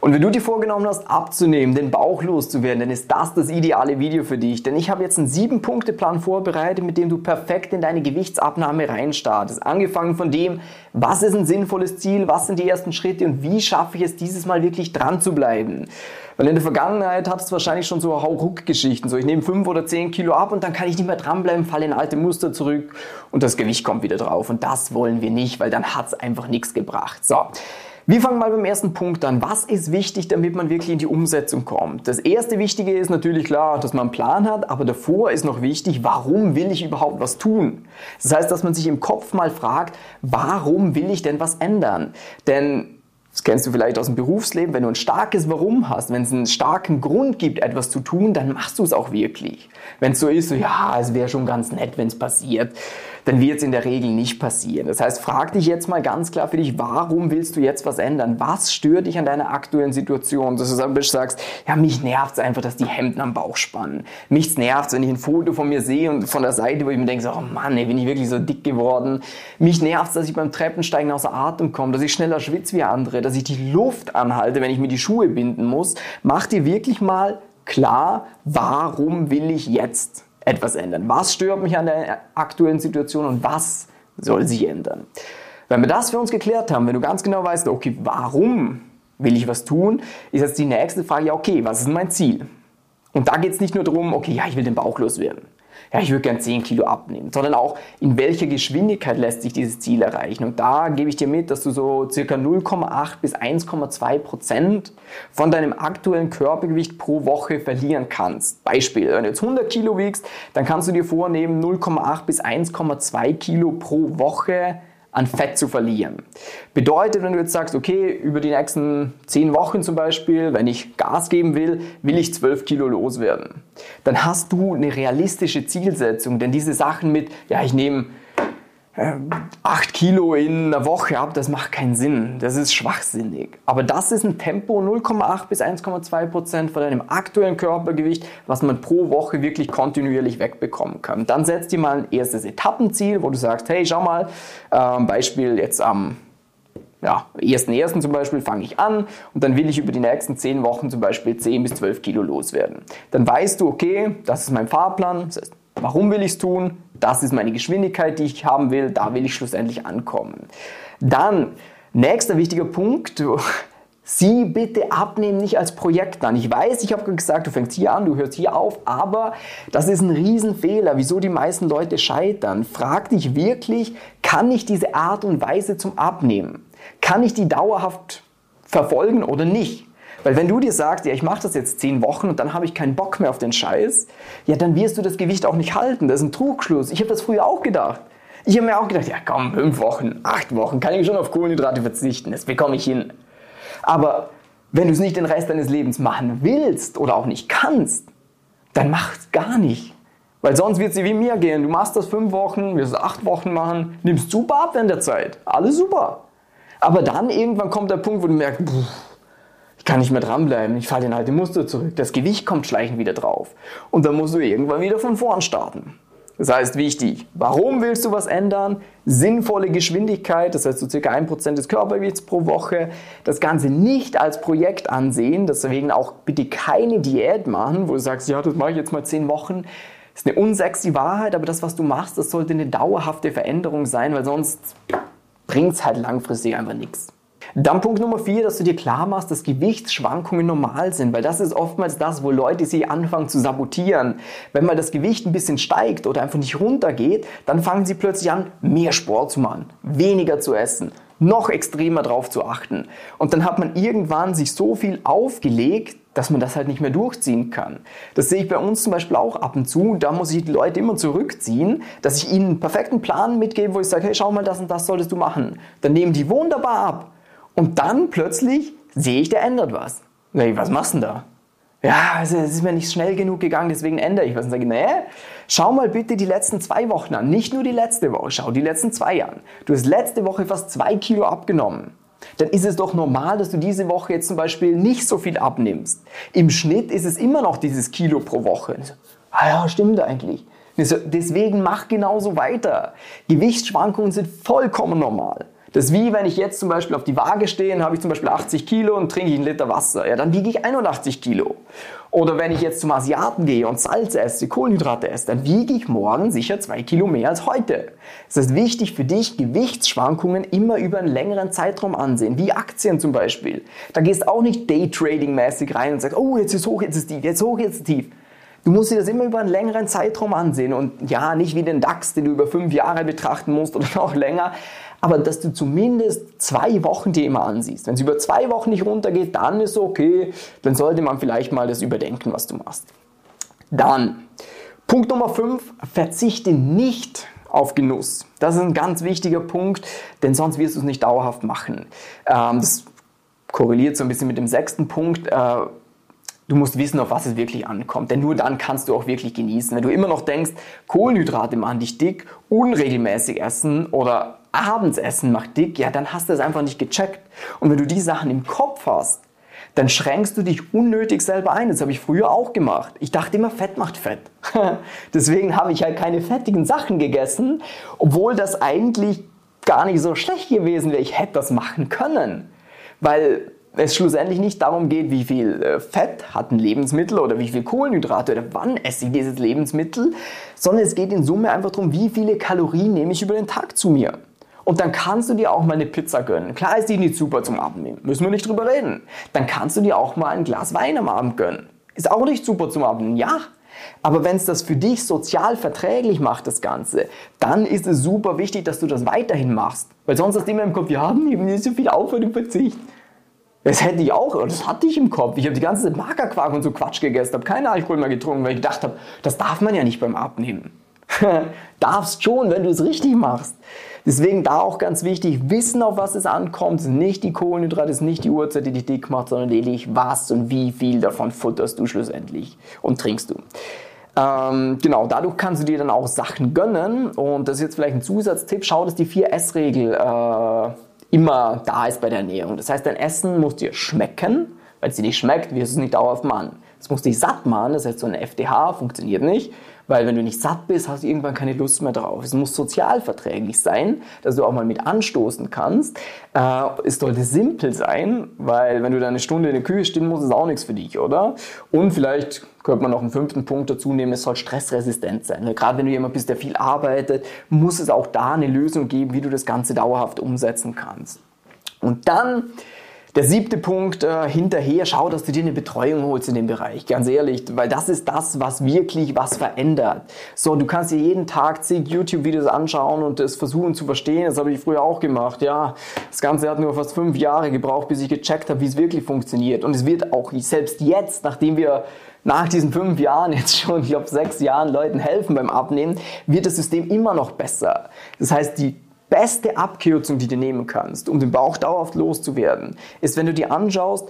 Und wenn du dir vorgenommen hast, abzunehmen, den Bauch loszuwerden, dann ist das das ideale Video für dich. Denn ich habe jetzt einen 7-Punkte-Plan vorbereitet, mit dem du perfekt in deine Gewichtsabnahme reinstartest. Angefangen von dem, was ist ein sinnvolles Ziel, was sind die ersten Schritte und wie schaffe ich es, dieses Mal wirklich dran zu bleiben. Weil in der Vergangenheit hattest du wahrscheinlich schon so Hauruck-Geschichten. So, ich nehme 5 oder 10 Kilo ab und dann kann ich nicht mehr dranbleiben, falle in alte Muster zurück und das Gewicht kommt wieder drauf. Und das wollen wir nicht, weil dann hat es einfach nichts gebracht. So. Wir fangen mal beim ersten Punkt an. Was ist wichtig, damit man wirklich in die Umsetzung kommt? Das erste Wichtige ist natürlich klar, dass man einen Plan hat, aber davor ist noch wichtig, warum will ich überhaupt was tun? Das heißt, dass man sich im Kopf mal fragt, warum will ich denn was ändern? Denn das kennst du vielleicht aus dem Berufsleben, wenn du ein starkes Warum hast, wenn es einen starken Grund gibt, etwas zu tun, dann machst du es auch wirklich. Wenn es so ist, so ja, es wäre schon ganz nett, wenn es passiert, dann wird es in der Regel nicht passieren. Das heißt, frag dich jetzt mal ganz klar für dich, warum willst du jetzt was ändern? Was stört dich an deiner aktuellen Situation? Dass du Beispiel sagst, ja, mich nervt es einfach, dass die Hemden am Bauch spannen. Mich nervt wenn ich ein Foto von mir sehe und von der Seite, wo ich mir denke, so, oh Mann, ey, bin ich wirklich so dick geworden. Mich nervt dass ich beim Treppensteigen außer Atem komme, dass ich schneller schwitze wie andere, dass ich die Luft anhalte, wenn ich mir die Schuhe binden muss. Mach dir wirklich mal klar, warum will ich jetzt etwas ändern? Was stört mich an der aktuellen Situation und was soll sich ändern? Wenn wir das für uns geklärt haben, wenn du ganz genau weißt, okay, warum will ich was tun, ist jetzt die nächste Frage, ja, okay, was ist mein Ziel? Und da geht es nicht nur darum, okay, ja, ich will den Bauch loswerden ja, ich würde gern 10 Kilo abnehmen, sondern auch, in welcher Geschwindigkeit lässt sich dieses Ziel erreichen. Und da gebe ich dir mit, dass du so circa 0,8 bis 1,2 Prozent von deinem aktuellen Körpergewicht pro Woche verlieren kannst. Beispiel, wenn du jetzt 100 Kilo wiegst, dann kannst du dir vornehmen, 0,8 bis 1,2 Kilo pro Woche an Fett zu verlieren. Bedeutet, wenn du jetzt sagst, okay, über die nächsten 10 Wochen zum Beispiel, wenn ich Gas geben will, will ich 12 Kilo loswerden. Dann hast du eine realistische Zielsetzung, denn diese Sachen mit, ja, ich nehme 8 Kilo in einer Woche ab, das macht keinen Sinn. Das ist schwachsinnig. Aber das ist ein Tempo 0,8 bis 1,2 Prozent von deinem aktuellen Körpergewicht, was man pro Woche wirklich kontinuierlich wegbekommen kann. Dann setzt dir mal ein erstes Etappenziel, wo du sagst, hey, schau mal, äh, Beispiel jetzt am ja, 1.1. zum Beispiel fange ich an und dann will ich über die nächsten 10 Wochen zum Beispiel 10 bis 12 Kilo loswerden. Dann weißt du, okay, das ist mein Fahrplan, das heißt, warum will ich es tun? Das ist meine Geschwindigkeit, die ich haben will. Da will ich schlussendlich ankommen. Dann, nächster wichtiger Punkt. Sieh bitte Abnehmen nicht als Projekt an. Ich weiß, ich habe gesagt, du fängst hier an, du hörst hier auf, aber das ist ein Riesenfehler, wieso die meisten Leute scheitern. Frag dich wirklich, kann ich diese Art und Weise zum Abnehmen? Kann ich die dauerhaft verfolgen oder nicht? Weil wenn du dir sagst, ja, ich mache das jetzt zehn Wochen und dann habe ich keinen Bock mehr auf den Scheiß, ja, dann wirst du das Gewicht auch nicht halten. Das ist ein Trugschluss. Ich habe das früher auch gedacht. Ich habe mir auch gedacht, ja komm, fünf Wochen, acht Wochen, kann ich schon auf Kohlenhydrate verzichten. Das bekomme ich hin. Aber wenn du es nicht den Rest deines Lebens machen willst oder auch nicht kannst, dann mach es gar nicht. Weil sonst wird es wie mir gehen. Du machst das fünf Wochen, wirst es acht Wochen machen, nimmst super ab in der Zeit. Alles super. Aber dann irgendwann kommt der Punkt, wo du merkst, pff, kann nicht mehr dranbleiben, ich falle in alte Muster zurück, das Gewicht kommt schleichend wieder drauf und dann musst du irgendwann wieder von vorn starten. Das heißt wichtig, warum willst du was ändern? Sinnvolle Geschwindigkeit, das heißt so circa 1% des Körpergewichts pro Woche. Das Ganze nicht als Projekt ansehen, deswegen auch bitte keine Diät machen, wo du sagst, ja, das mache ich jetzt mal 10 Wochen. Das ist eine unsexy Wahrheit, aber das, was du machst, das sollte eine dauerhafte Veränderung sein, weil sonst bringt es halt langfristig einfach nichts. Dann Punkt Nummer vier, dass du dir klar machst, dass Gewichtsschwankungen normal sind, weil das ist oftmals das, wo Leute sich anfangen zu sabotieren. Wenn mal das Gewicht ein bisschen steigt oder einfach nicht runtergeht, dann fangen sie plötzlich an, mehr Sport zu machen, weniger zu essen, noch extremer drauf zu achten. Und dann hat man irgendwann sich so viel aufgelegt, dass man das halt nicht mehr durchziehen kann. Das sehe ich bei uns zum Beispiel auch ab und zu. Da muss ich die Leute immer zurückziehen, dass ich ihnen einen perfekten Plan mitgebe, wo ich sage, hey, schau mal, das und das solltest du machen. Dann nehmen die wunderbar ab. Und dann plötzlich sehe ich, der ändert was. Sag ich, was machst du denn da? Ja, also es ist mir nicht schnell genug gegangen, deswegen ändere ich was. Und sage ich, nee, schau mal bitte die letzten zwei Wochen an. Nicht nur die letzte Woche, schau die letzten zwei an. Du hast letzte Woche fast zwei Kilo abgenommen. Dann ist es doch normal, dass du diese Woche jetzt zum Beispiel nicht so viel abnimmst. Im Schnitt ist es immer noch dieses Kilo pro Woche. Ah ja, stimmt eigentlich. Deswegen mach genauso weiter. Gewichtsschwankungen sind vollkommen normal. Das ist wie wenn ich jetzt zum Beispiel auf die Waage stehe und habe ich zum Beispiel 80 Kilo und trinke ich einen Liter Wasser. Ja, dann wiege ich 81 Kilo. Oder wenn ich jetzt zum Asiaten gehe und Salz esse, Kohlenhydrate esse, dann wiege ich morgen sicher zwei Kilo mehr als heute. Es ist wichtig für dich, Gewichtsschwankungen immer über einen längeren Zeitraum ansehen, wie Aktien zum Beispiel. Da gehst auch nicht Daytrading-mäßig rein und sagst, oh, jetzt ist hoch, jetzt ist tief, jetzt hoch, jetzt ist tief. Du musst dir das immer über einen längeren Zeitraum ansehen und ja, nicht wie den DAX, den du über fünf Jahre betrachten musst oder noch länger, aber dass du zumindest zwei Wochen dir immer ansiehst. Wenn es über zwei Wochen nicht runtergeht, dann ist okay, dann sollte man vielleicht mal das überdenken, was du machst. Dann, Punkt Nummer 5, verzichte nicht auf Genuss. Das ist ein ganz wichtiger Punkt, denn sonst wirst du es nicht dauerhaft machen. Ähm, das korreliert so ein bisschen mit dem sechsten Punkt. Äh, Du musst wissen, auf was es wirklich ankommt, denn nur dann kannst du auch wirklich genießen. Wenn du immer noch denkst, Kohlenhydrate machen dich dick, unregelmäßig essen oder abends essen macht dick, ja, dann hast du es einfach nicht gecheckt. Und wenn du die Sachen im Kopf hast, dann schränkst du dich unnötig selber ein. Das habe ich früher auch gemacht. Ich dachte immer, Fett macht Fett. Deswegen habe ich halt keine fettigen Sachen gegessen, obwohl das eigentlich gar nicht so schlecht gewesen wäre. Ich hätte das machen können. Weil es schlussendlich nicht darum geht, wie viel äh, Fett hat ein Lebensmittel oder wie viel Kohlenhydrate oder wann esse ich dieses Lebensmittel, sondern es geht in Summe einfach darum, wie viele Kalorien nehme ich über den Tag zu mir. Und dann kannst du dir auch mal eine Pizza gönnen. Klar ist die nicht super zum Abnehmen, müssen wir nicht drüber reden. Dann kannst du dir auch mal ein Glas Wein am Abend gönnen. Ist auch nicht super zum Abnehmen, ja. Aber wenn es das für dich sozial verträglich macht, das Ganze, dann ist es super wichtig, dass du das weiterhin machst. Weil sonst hast du immer im Kopf, wir haben nicht so viel Aufwand und Verzicht. Das hätte ich auch, das hatte ich im Kopf. Ich habe die ganze Zeit Magerquark und so Quatsch gegessen, habe keinen Alkohol mehr getrunken, weil ich gedacht habe, das darf man ja nicht beim Abnehmen. Darfst schon, wenn du es richtig machst. Deswegen da auch ganz wichtig, wissen, auf was es ankommt. Nicht die Kohlenhydrate, nicht die Uhrzeit, die dich dick macht, sondern lediglich was und wie viel davon futterst du schlussendlich und trinkst du. Ähm, genau, dadurch kannst du dir dann auch Sachen gönnen. Und das ist jetzt vielleicht ein Zusatztipp. Schau, dass die 4S-Regel äh, immer da ist bei der Ernährung. Das heißt, dein Essen muss dir schmecken. Wenn es dir nicht schmeckt, wirst du es nicht dauerhaft machen. Es muss dich satt machen. Das heißt, so eine FDH funktioniert nicht. Weil wenn du nicht satt bist, hast du irgendwann keine Lust mehr drauf. Es muss sozial verträglich sein, dass du auch mal mit anstoßen kannst. Äh, es sollte simpel sein, weil wenn du da eine Stunde in der Küche stehen musst, ist auch nichts für dich, oder? Und vielleicht könnte man noch einen fünften Punkt dazu nehmen, es soll stressresistent sein. Gerade wenn du jemand bist, der viel arbeitet, muss es auch da eine Lösung geben, wie du das Ganze dauerhaft umsetzen kannst. Und dann der siebte Punkt, äh, hinterher, schau, dass du dir eine Betreuung holst in dem Bereich, ganz ehrlich, weil das ist das, was wirklich was verändert. So, du kannst dir jeden Tag zig YouTube-Videos anschauen und es versuchen zu verstehen, das habe ich früher auch gemacht, ja. Das Ganze hat nur fast fünf Jahre gebraucht, bis ich gecheckt habe, wie es wirklich funktioniert. Und es wird auch selbst jetzt, nachdem wir nach diesen fünf Jahren, jetzt schon, ich glaube, sechs Jahren Leuten helfen beim Abnehmen, wird das System immer noch besser. Das heißt, die beste Abkürzung, die du nehmen kannst, um den Bauch dauerhaft loszuwerden, ist, wenn du dir anschaust,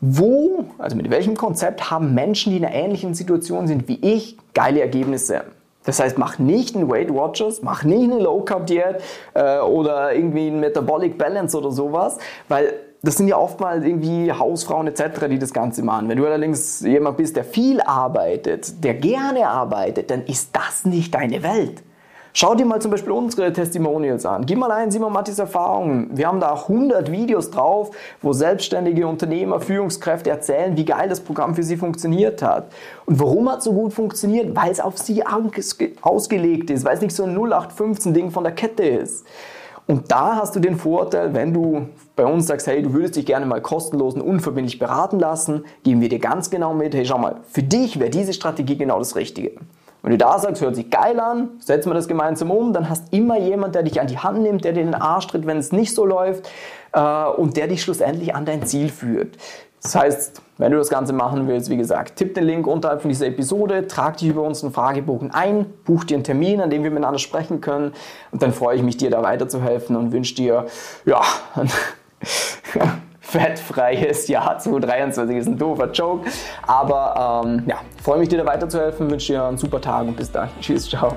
wo, also mit welchem Konzept haben Menschen, die in einer ähnlichen Situation sind wie ich, geile Ergebnisse. Das heißt, mach nicht einen Weight Watchers, mach nicht eine Low Carb Diät äh, oder irgendwie ein Metabolic Balance oder sowas, weil das sind ja oftmals irgendwie Hausfrauen etc., die das Ganze machen. Wenn du allerdings jemand bist, der viel arbeitet, der gerne arbeitet, dann ist das nicht deine Welt. Schau dir mal zum Beispiel unsere Testimonials an. Gib mal ein, Simon Mattis Erfahrungen. Wir haben da 100 Videos drauf, wo selbstständige Unternehmer, Führungskräfte erzählen, wie geil das Programm für sie funktioniert hat. Und warum hat es so gut funktioniert? Weil es auf sie ausgelegt ist, weil es nicht so ein 0815-Ding von der Kette ist. Und da hast du den Vorteil, wenn du bei uns sagst, hey, du würdest dich gerne mal kostenlos und unverbindlich beraten lassen, geben wir dir ganz genau mit, hey, schau mal, für dich wäre diese Strategie genau das Richtige. Wenn du da sagst, hört sich geil an, setzen wir das gemeinsam um, dann hast immer jemand, der dich an die Hand nimmt, der dir den Arsch tritt, wenn es nicht so läuft äh, und der dich schlussendlich an dein Ziel führt. Das heißt, wenn du das Ganze machen willst, wie gesagt, tipp den Link unterhalb von dieser Episode, trag dich über unseren Fragebogen ein, buch dir einen Termin, an dem wir miteinander sprechen können und dann freue ich mich, dir da weiterzuhelfen und wünsche dir, ja, fettfreies Jahr 2023 ist ein doofer Joke. Aber ähm, ja, freue mich dir da weiterzuhelfen, wünsche dir einen super Tag und bis dann. Tschüss, ciao.